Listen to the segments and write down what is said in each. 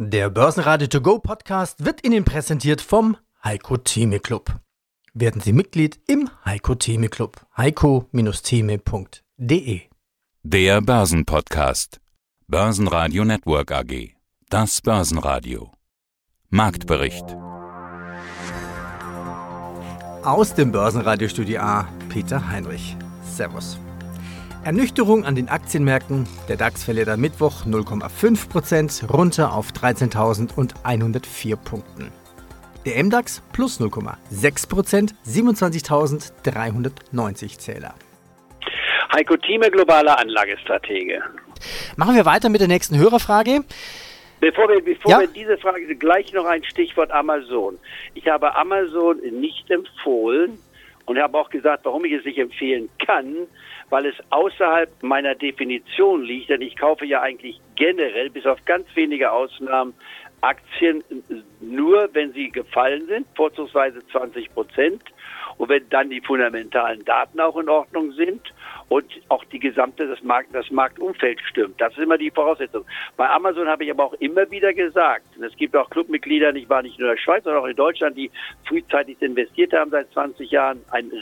Der Börsenradio To Go Podcast wird Ihnen präsentiert vom Heiko Theme Club. Werden Sie Mitglied im Heiko Theme Club. heiko-theme.de Der Börsenpodcast. Börsenradio Network AG. Das Börsenradio. Marktbericht. Aus dem Börsenradiostudio A, Peter Heinrich. Servus. Ernüchterung an den Aktienmärkten. Der DAX verliert am Mittwoch 0,5% runter auf 13.104 Punkten. Der MDAX plus 0,6%, 27.390 Zähler. Heiko Thieme, globaler Anlagestratege. Machen wir weiter mit der nächsten Hörerfrage. Bevor wir, bevor Ja. wir diese Frage, gleich noch ein Stichwort Amazon. Ich habe Amazon nicht empfohlen und habe auch gesagt, warum ich es nicht empfehlen kann, weil es außerhalb meiner Definition liegt, denn ich kaufe ja eigentlich generell, bis auf ganz wenige Ausnahmen, Aktien nur, wenn sie gefallen sind, vorzugsweise 20 Prozent. Und wenn dann die fundamentalen Daten auch in Ordnung sind und auch die gesamte, das, Markt, das Marktumfeld stimmt. Das ist immer die Voraussetzung. Bei Amazon habe ich aber auch immer wieder gesagt, und es gibt auch Clubmitglieder, nicht wahr, nicht nur in der Schweiz, sondern auch in Deutschland, die frühzeitig investiert haben seit 20 Jahren, ein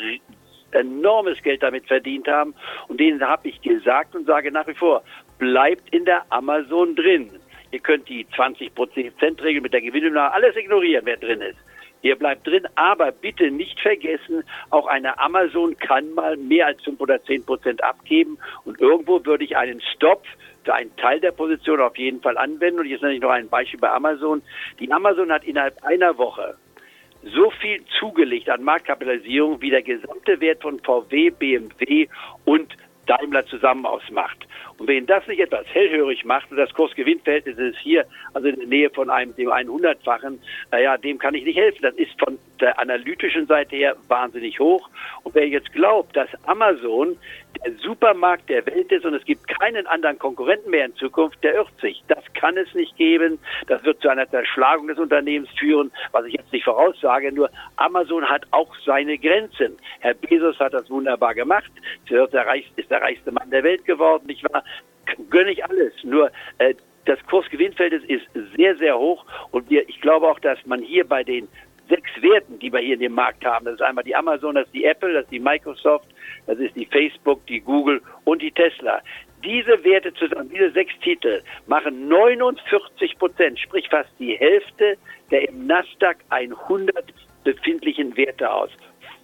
enormes Geld damit verdient haben. Und denen habe ich gesagt und sage nach wie vor, bleibt in der Amazon drin. Ihr könnt die 20%-Regel mit der Gewinnung alles ignorieren, wer drin ist. Ihr bleibt drin, aber bitte nicht vergessen, auch eine Amazon kann mal mehr als 5 oder 10 Prozent abgeben und irgendwo würde ich einen Stop für einen Teil der Position auf jeden Fall anwenden. Und jetzt nenne ich noch ein Beispiel bei Amazon. Die Amazon hat innerhalb einer Woche so viel zugelegt an Marktkapitalisierung, wie der gesamte Wert von VW, BMW und Daimler zusammen ausmacht. Und wenn das nicht etwas hellhörig macht und das Kursgewinnverhältnis ist hier, also in der Nähe von einem dem 100-fachen, naja, dem kann ich nicht helfen. Das ist von der analytischen Seite her wahnsinnig hoch. Und wer jetzt glaubt, dass Amazon der Supermarkt der Welt ist und es gibt keinen anderen Konkurrenten mehr in Zukunft, der irrt sich. Das kann es nicht geben. Das wird zu einer Zerschlagung des Unternehmens führen, was ich jetzt nicht voraussage. Nur Amazon hat auch seine Grenzen. Herr Bezos hat das wunderbar gemacht. Er ist der, reichste Mann der Welt geworden, nicht wahr? Gönne ich alles. Nur äh, das Kursgewinnverhältnis ist sehr, sehr hoch und wir, ich glaube auch, dass man hier bei den sechs Werten, die wir hier in dem Markt haben. Das ist einmal die Amazon, das ist die Apple, das ist die Microsoft, das ist die Facebook, die Google und die Tesla. Diese Werte zusammen, diese sechs Titel, machen 49 Prozent, sprich fast die Hälfte der im Nasdaq 100 befindlichen Werte aus.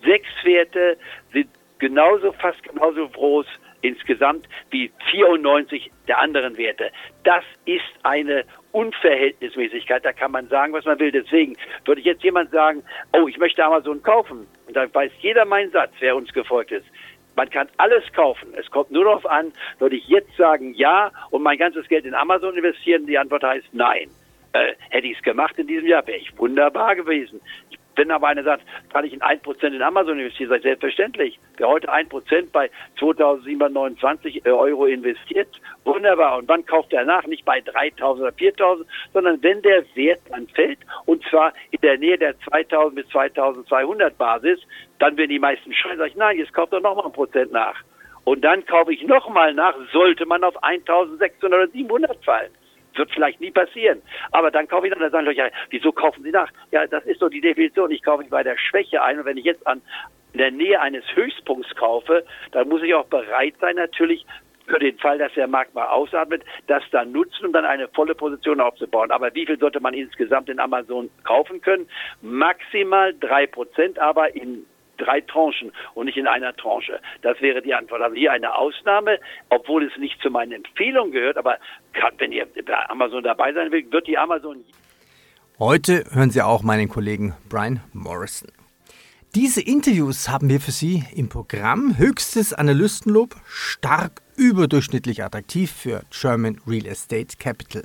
Sechs Werte sind genauso, fast genauso groß insgesamt wie 94 der anderen Werte. Das ist eine Unverhältnismäßigkeit. Da kann man sagen, was man will. Deswegen würde ich jetzt jemand sagen, oh, ich möchte Amazon kaufen. Und dann weiß jeder meinen Satz, wer uns gefolgt ist. Man kann alles kaufen. Es kommt nur darauf an, würde ich jetzt sagen ja und mein ganzes Geld in Amazon investieren? Die Antwort heißt nein. Äh, hätte ich es gemacht in diesem Jahr, wäre ich wunderbar gewesen. Ich wenn aber einer sagt, kann ich in 1% in Amazon investieren, sei selbstverständlich. Wer heute 1% bei 2.729 Euro investiert, wunderbar. Und wann kauft er nach? Nicht bei 3.000 oder 4.000, sondern wenn der Wert dann fällt, und zwar in der Nähe der 2.000 bis 2.200 Basis, dann werden die meisten schreien, sag ich, nein, jetzt kauft er nochmal ein Prozent nach. Und dann kaufe ich nochmal nach, sollte man auf 1.600 oder 700 fallen. Wird vielleicht nie passieren. Aber dann kaufe ich dann, dann sagen Leute, ja, wieso kaufen Sie nach? Ja, das ist so die Definition. Ich kaufe mich bei der Schwäche ein. Und wenn ich jetzt an in der Nähe eines Höchstpunkts kaufe, dann muss ich auch bereit sein, natürlich für den Fall, dass der Markt mal ausatmet, das dann nutzen, um dann eine volle Position aufzubauen. Aber wie viel sollte man insgesamt in Amazon kaufen können? Maximal drei Prozent, aber in drei Tranchen und nicht in einer Tranche. Das wäre die Antwort. Also hier eine Ausnahme, obwohl es nicht zu meinen Empfehlungen gehört, aber kann, wenn ihr bei Amazon dabei sein will, wird die Amazon Heute hören Sie auch meinen Kollegen Brian Morrison. Diese Interviews haben wir für Sie im Programm. Höchstes Analystenlob, stark überdurchschnittlich attraktiv für German Real Estate Capital.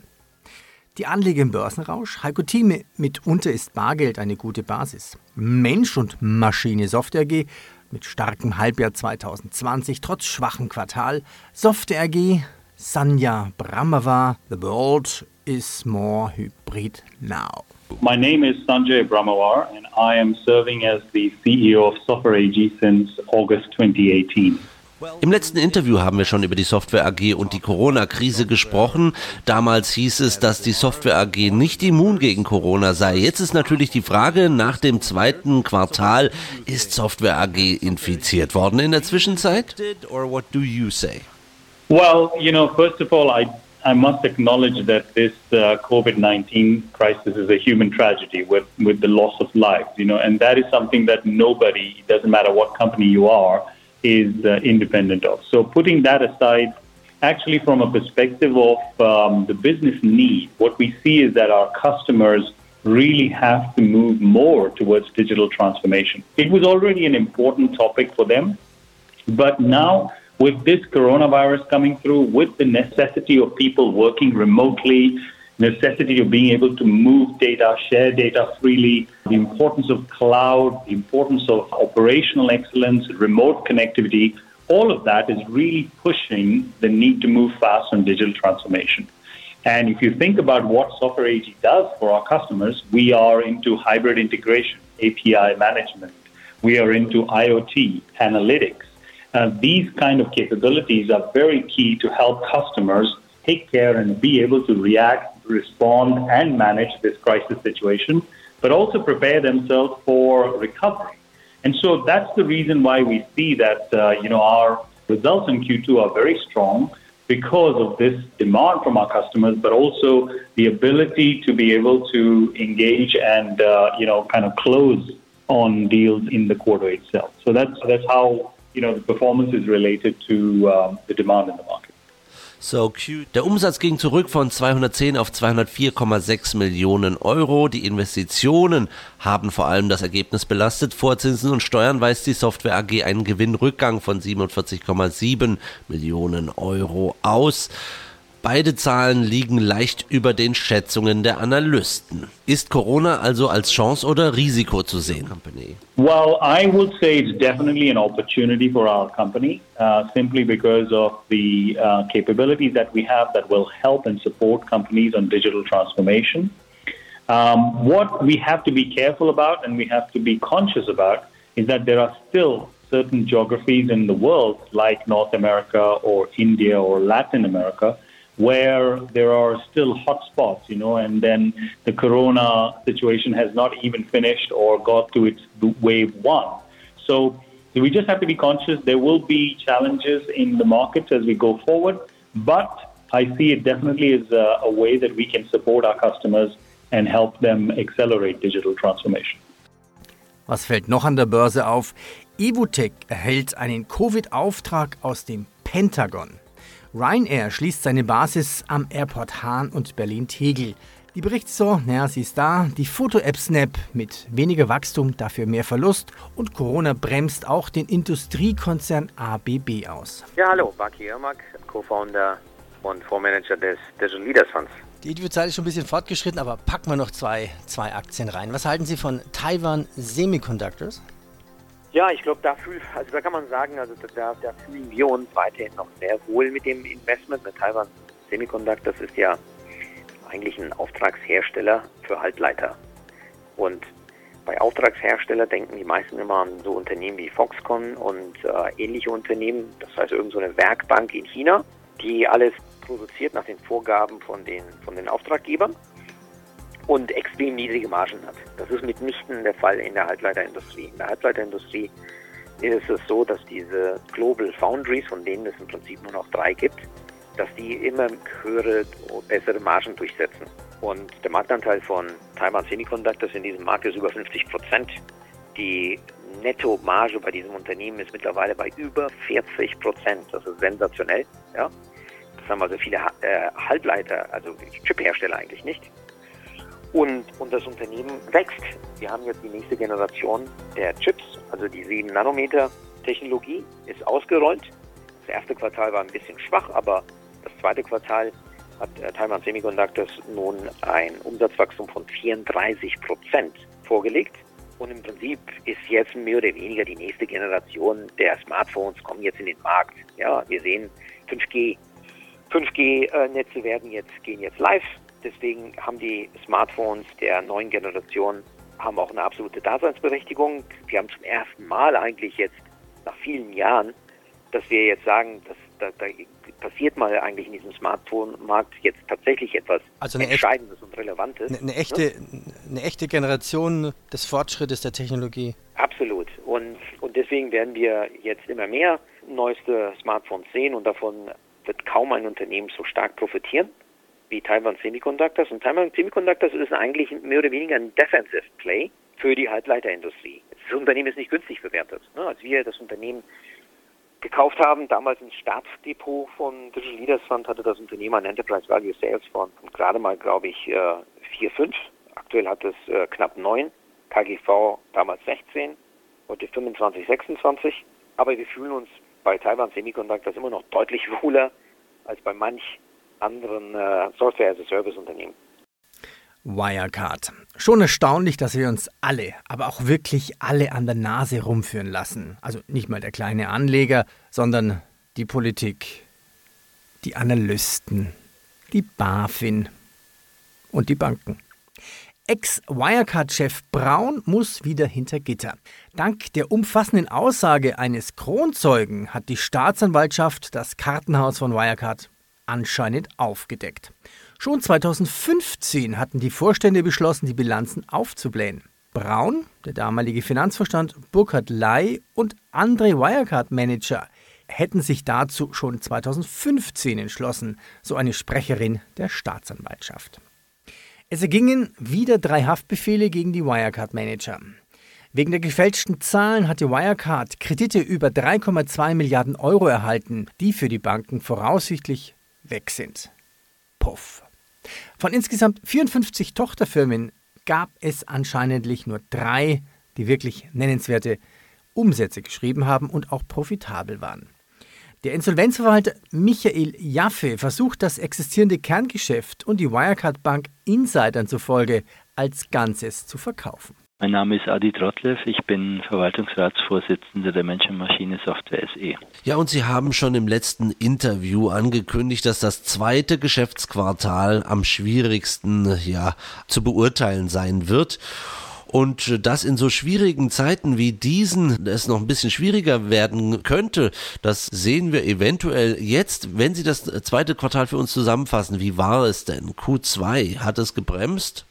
Die Anleger im Börsenrausch, Heiko Thieme, mitunter ist Bargeld eine gute Basis. Mensch und Maschine Software AG mit starkem Halbjahr 2020 trotz schwachem Quartal. Software AG, Sanja Brahmava, The World is more hybrid now. My name is Sanjay Brahmawar, and I am serving as the CEO of Software AG since August 2018. Im letzten Interview haben wir schon über die Software AG und die Corona-Krise gesprochen. Damals hieß es, dass die Software AG nicht immun gegen Corona sei. Jetzt ist natürlich die Frage, nach dem zweiten Quartal, ist Software AG infiziert worden in der Zwischenzeit? Well, you know, first of all, I I must acknowledge that this uh, COVID-19 crisis is a human tragedy with, with the loss of lives, you know, and that is something that nobody, it doesn't matter what company you are, is uh, independent of. So putting that aside, actually from a perspective of um, the business need, what we see is that our customers really have to move more towards digital transformation. It was already an important topic for them, but now with this coronavirus coming through, with the necessity of people working remotely, necessity of being able to move data, share data freely, the importance of cloud, the importance of operational excellence, remote connectivity, all of that is really pushing the need to move fast on digital transformation. And if you think about what Software AG does for our customers, we are into hybrid integration, API management. We are into IoT, analytics. Uh, these kind of capabilities are very key to help customers take care and be able to react respond and manage this crisis situation, but also prepare themselves for recovery. And so that's the reason why we see that uh, you know our results in Q2 are very strong because of this demand from our customers, but also the ability to be able to engage and uh, you know kind of close on deals in the quarter itself. So that's that's how you know the performance is related to um, the demand in the market. So cute. Der Umsatz ging zurück von 210 auf 204,6 Millionen Euro. Die Investitionen haben vor allem das Ergebnis belastet. Vor Zinsen und Steuern weist die Software AG einen Gewinnrückgang von 47,7 Millionen Euro aus. Beide Zahlen liegen leicht über den Schätzungen der Analysten. Ist Corona also als Chance oder Risiko zu sehen? Well, I would say it's definitely an opportunity for our company, uh, simply because of the uh, capabilities that we have that will help and support companies on digital transformation. Um, what we have to be careful about and we have to be conscious about is that there are still certain geographies in the world, like North America or India or Latin America, where there are still hotspots, you know, and then the corona situation has not even finished or got to its wave one. So we just have to be conscious there will be challenges in the markets as we go forward, but I see it definitely as a, a way that we can support our customers and help them accelerate digital transformation. Was fällt noch an der Börse auf? Evotech erhält einen Covid-Auftrag aus dem Pentagon. Ryanair schließt seine Basis am Airport Hahn und Berlin-Tegel. Die Berichtssaison, naja, sie ist da. Die Foto-App Snap mit weniger Wachstum, dafür mehr Verlust. Und Corona bremst auch den Industriekonzern ABB aus. Ja, hallo, Baki Irmak, Co-Founder und Fondsmanager des Digital Leaders Funds. Die Interviewzeit ist schon ein bisschen fortgeschritten, aber packen wir noch zwei, zwei Aktien rein. Was halten Sie von Taiwan Semiconductors? Ja, ich glaube, da, fühl, also da kann man sagen, also da, da fühlen wir uns weiterhin noch sehr wohl mit dem Investment. Mit Taiwan Semiconductors ist ja eigentlich ein Auftragshersteller für Halbleiter. Und bei Auftragshersteller denken die meisten immer an so Unternehmen wie Foxconn und äh, ähnliche Unternehmen. Das heißt, irgendeine so Werkbank in China, die alles produziert nach den Vorgaben von den, von den Auftraggebern und extrem niedrige Margen hat. Das ist mitnichten der Fall in der Halbleiterindustrie. In der Halbleiterindustrie ist es so, dass diese Global Foundries, von denen es im Prinzip nur noch drei gibt, dass die immer höhere, bessere Margen durchsetzen. Und der Marktanteil von Taiwan Semiconductors in diesem Markt ist über 50 Prozent. Die Netto-Marge bei diesem Unternehmen ist mittlerweile bei über 40 Prozent. Das ist sensationell. Ja? Das haben also viele äh, Halbleiter, also Chiphersteller eigentlich nicht. Und, und das Unternehmen wächst. Wir haben jetzt die nächste Generation der Chips, also die 7 Nanometer Technologie ist ausgerollt. Das erste Quartal war ein bisschen schwach, aber das zweite Quartal hat äh, Taiwan Semiconductors nun ein Umsatzwachstum von 34 Prozent vorgelegt. Und im Prinzip ist jetzt mehr oder weniger die nächste Generation der Smartphones kommen jetzt in den Markt. Ja, wir sehen 5G. 5G-Netze äh, werden jetzt, gehen jetzt live. Deswegen haben die Smartphones der neuen Generation haben auch eine absolute Daseinsberechtigung. Wir haben zum ersten Mal eigentlich jetzt nach vielen Jahren dass wir jetzt sagen, dass da, da passiert mal eigentlich in diesem Smartphone-Markt jetzt tatsächlich etwas also Entscheidendes und Relevantes. Eine, eine echte, ne? eine echte Generation des Fortschrittes der Technologie. Absolut. Und, und deswegen werden wir jetzt immer mehr neueste Smartphones sehen und davon wird kaum ein Unternehmen so stark profitieren wie Taiwan Semiconductors. Und Taiwan Semiconductors ist eigentlich mehr oder weniger ein Defensive Play für die Halbleiterindustrie. Das Unternehmen ist nicht günstig bewertet. Ne? Als wir das Unternehmen gekauft haben, damals ein Staatsdepot von Digital Leaders Fund, hatte das Unternehmen ein Enterprise Value Sales von gerade mal, glaube ich, 4, 5. Aktuell hat es äh, knapp 9. KGV damals 16, heute 25, 26. Aber wir fühlen uns bei Taiwan Semiconductors immer noch deutlich wohler als bei manch anderen äh, Software-as-a-Service-Unternehmen. Wirecard. Schon erstaunlich, dass wir uns alle, aber auch wirklich alle an der Nase rumführen lassen. Also nicht mal der kleine Anleger, sondern die Politik, die Analysten, die BaFin und die Banken. Ex-Wirecard-Chef Braun muss wieder hinter Gitter. Dank der umfassenden Aussage eines Kronzeugen hat die Staatsanwaltschaft das Kartenhaus von Wirecard anscheinend aufgedeckt. Schon 2015 hatten die Vorstände beschlossen, die Bilanzen aufzublähen. Braun, der damalige Finanzvorstand, Burkhard Ley und andere Wirecard-Manager hätten sich dazu schon 2015 entschlossen, so eine Sprecherin der Staatsanwaltschaft. Es ergingen wieder drei Haftbefehle gegen die Wirecard-Manager. Wegen der gefälschten Zahlen hatte Wirecard Kredite über 3,2 Milliarden Euro erhalten, die für die Banken voraussichtlich weg sind. Puff. Von insgesamt 54 Tochterfirmen gab es anscheinend nur drei, die wirklich nennenswerte Umsätze geschrieben haben und auch profitabel waren. Der Insolvenzverwalter Michael Jaffe versucht das existierende Kerngeschäft und die Wirecard Bank Insidern zufolge als Ganzes zu verkaufen. Mein Name ist Adi Trotlev, ich bin Verwaltungsratsvorsitzender der Menschenmaschine-Software SE. Ja, und Sie haben schon im letzten Interview angekündigt, dass das zweite Geschäftsquartal am schwierigsten ja, zu beurteilen sein wird. Und das in so schwierigen Zeiten wie diesen es noch ein bisschen schwieriger werden könnte, das sehen wir eventuell jetzt. Wenn Sie das zweite Quartal für uns zusammenfassen, wie war es denn? Q2, hat es gebremst?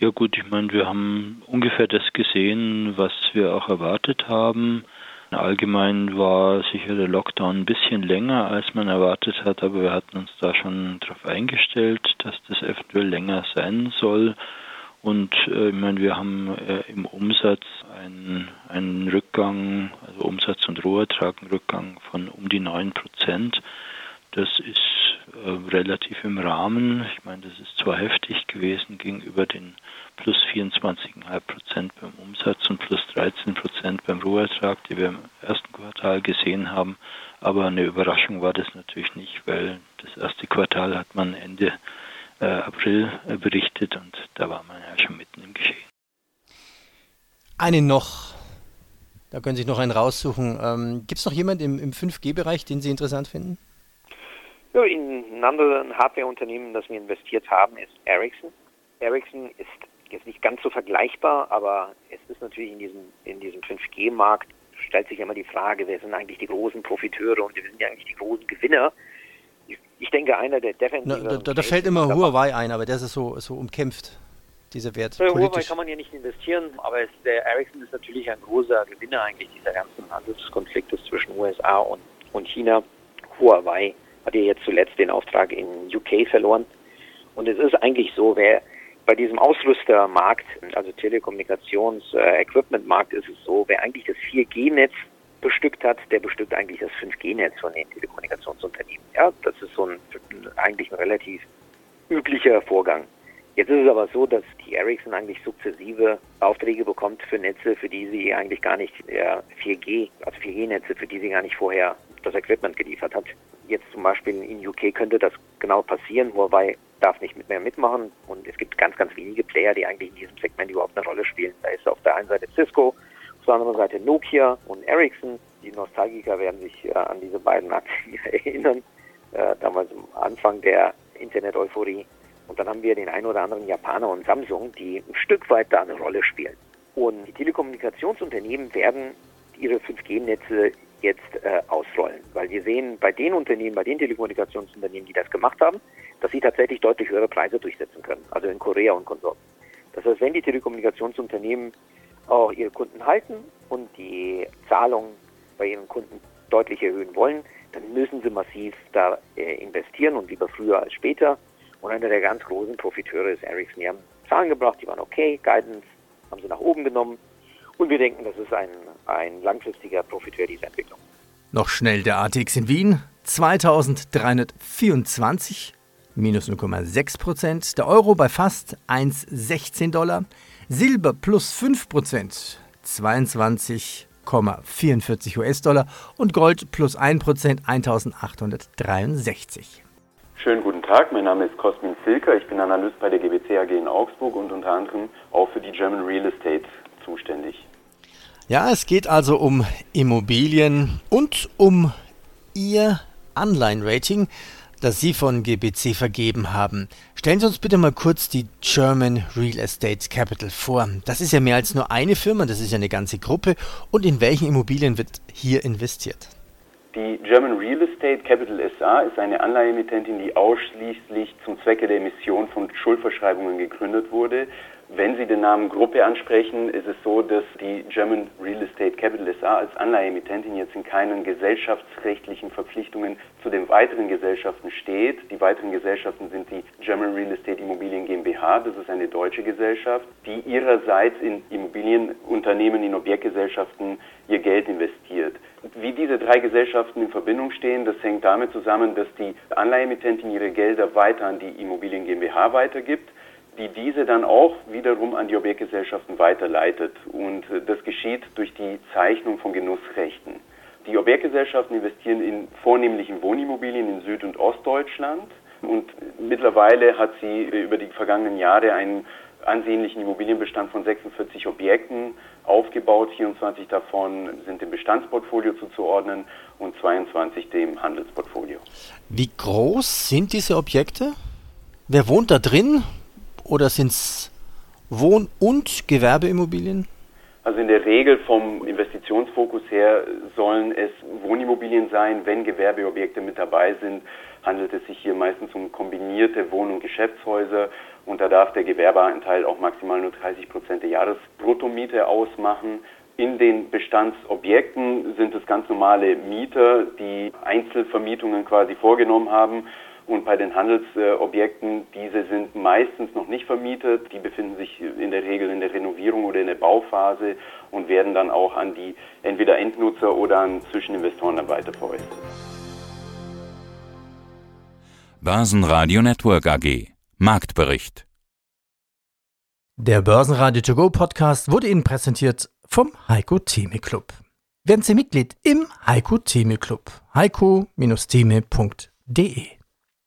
Ja gut, ich meine, wir haben ungefähr das gesehen, was wir auch erwartet haben. Allgemein war sicher der Lockdown ein bisschen länger, als man erwartet hat, aber wir hatten uns da schon darauf eingestellt, dass das eventuell länger sein soll. Und äh, ich meine, wir haben äh, im Umsatz einen, einen Rückgang, also Umsatz und Rohertrag, einen Rückgang von um die 9 Prozent. Das ist äh, relativ im Rahmen. Ich meine, das ist zwar heftig gewesen gegenüber den plus 24,5 Prozent beim Umsatz und plus 13 Prozent beim Rohertrag, die wir im ersten Quartal gesehen haben. Aber eine Überraschung war das natürlich nicht, weil das erste Quartal hat man Ende äh, April äh, berichtet und da war man ja schon mitten im Geschehen. Einen noch. Da können Sie sich noch einen raussuchen. Ähm, Gibt es noch jemanden im, im 5G-Bereich, den Sie interessant finden? Ja, in ein anderes Hardware-Unternehmen, das wir investiert haben, ist Ericsson. Ericsson ist jetzt nicht ganz so vergleichbar, aber es ist natürlich in diesem, in diesem 5G-Markt stellt sich immer die Frage, wer sind eigentlich die großen Profiteure und wer sind ja eigentlich die großen Gewinner? Ich, ich denke, einer der defensiven. Da, da, da fällt immer Huawei ein, aber das ist so, so umkämpft, dieser Wert. Bei Huawei kann man ja nicht investieren, aber es, der Ericsson ist natürlich ein großer Gewinner eigentlich dieser ganzen Handelskonfliktes zwischen USA und, und China. Huawei hat ja jetzt zuletzt den Auftrag in UK verloren. Und es ist eigentlich so, wer bei diesem Ausrüstermarkt, also Telekommunikations-Equipment-Markt, ist es so, wer eigentlich das 4G-Netz bestückt hat, der bestückt eigentlich das 5G-Netz von den Telekommunikationsunternehmen. Ja, das ist so ein eigentlich ein relativ üblicher Vorgang. Jetzt ist es aber so, dass die Ericsson eigentlich sukzessive Aufträge bekommt für Netze, für die sie eigentlich gar nicht ja, 4G, also 4G-Netze, für die sie gar nicht vorher das Equipment geliefert hat. Jetzt zum Beispiel in UK könnte das genau passieren, wobei darf nicht mehr mitmachen und es gibt ganz, ganz wenige Player, die eigentlich in diesem Segment überhaupt eine Rolle spielen. Da ist auf der einen Seite Cisco, auf der anderen Seite Nokia und Ericsson. Die Nostalgiker werden sich äh, an diese beiden Aktien erinnern, äh, damals am Anfang der Internet-Euphorie. Und dann haben wir den einen oder anderen Japaner und Samsung, die ein Stück weit da eine Rolle spielen. Und die Telekommunikationsunternehmen werden ihre 5G-Netze jetzt äh, ausrollen. Weil wir sehen bei den Unternehmen, bei den Telekommunikationsunternehmen, die das gemacht haben, dass sie tatsächlich deutlich höhere Preise durchsetzen können. Also in Korea und Konsorten. Das heißt, wenn die Telekommunikationsunternehmen auch ihre Kunden halten und die Zahlungen bei ihren Kunden deutlich erhöhen wollen, dann müssen sie massiv da äh, investieren und lieber früher als später. Und einer der ganz großen Profiteure ist Ericsson. Die haben Zahlen gebracht, die waren okay, Guidance haben sie nach oben genommen. Und wir denken, das ist ein, ein langfristiger Profiteur dieser Entwicklung. Noch schnell der ATX in Wien, 2324, minus 0,6 Prozent. Der Euro bei fast 1,16 Dollar. Silber plus 5 Prozent, 22,44 US-Dollar. Und Gold plus 1 Prozent, 1863. Schönen guten Tag, mein Name ist Cosmin Silker, ich bin Analyst bei der GBC AG in Augsburg und unter anderem auch für die German Real Estate zuständig. Ja, es geht also um Immobilien und um Ihr Anleihenrating, das Sie von GBC vergeben haben. Stellen Sie uns bitte mal kurz die German Real Estate Capital vor. Das ist ja mehr als nur eine Firma, das ist ja eine ganze Gruppe. Und in welchen Immobilien wird hier investiert? Die German Real Estate Capital SA ist eine Anleiheemittentin, die ausschließlich zum Zwecke der Emission von Schuldverschreibungen gegründet wurde. Wenn Sie den Namen Gruppe ansprechen, ist es so, dass die German Real Estate Capital SA als Anleiheemittentin jetzt in keinen gesellschaftsrechtlichen Verpflichtungen zu den weiteren Gesellschaften steht. Die weiteren Gesellschaften sind die German Real Estate Immobilien GmbH, das ist eine deutsche Gesellschaft, die ihrerseits in Immobilienunternehmen, in Objektgesellschaften ihr Geld investiert. Wie diese drei Gesellschaften in Verbindung stehen, das hängt damit zusammen, dass die Anleiheemittentin ihre Gelder weiter an die Immobilien GmbH weitergibt, die diese dann auch wiederum an die Objektgesellschaften weiterleitet. Und äh, das geschieht durch die Zeichnung von Genussrechten. Die Objektgesellschaften investieren in vornehmlichen Wohnimmobilien in Süd- und Ostdeutschland. Und mittlerweile hat sie über die vergangenen Jahre einen ansehnlichen Immobilienbestand von 46 Objekten aufgebaut. 24 davon sind dem Bestandsportfolio zuzuordnen und 22 dem Handelsportfolio. Wie groß sind diese Objekte? Wer wohnt da drin? Oder sind es Wohn- und Gewerbeimmobilien? Also in der Regel vom Investitionsfokus her sollen es Wohnimmobilien sein. Wenn Gewerbeobjekte mit dabei sind, handelt es sich hier meistens um kombinierte Wohn- und Geschäftshäuser und da darf der Gewerbeanteil auch maximal nur 30 Prozent der Jahresbruttomiete ausmachen. In den Bestandsobjekten sind es ganz normale Mieter, die Einzelvermietungen quasi vorgenommen haben. Und bei den Handelsobjekten, diese sind meistens noch nicht vermietet. Die befinden sich in der Regel in der Renovierung oder in der Bauphase und werden dann auch an die entweder Endnutzer oder an Zwischeninvestoren dann weiterveräußert. Börsenradio Network AG Marktbericht. Der Börsenradio To Go Podcast wurde Ihnen präsentiert vom Heiko Theme Club. Werden Sie Mitglied im Heiko Theme Club. heiko-theme.de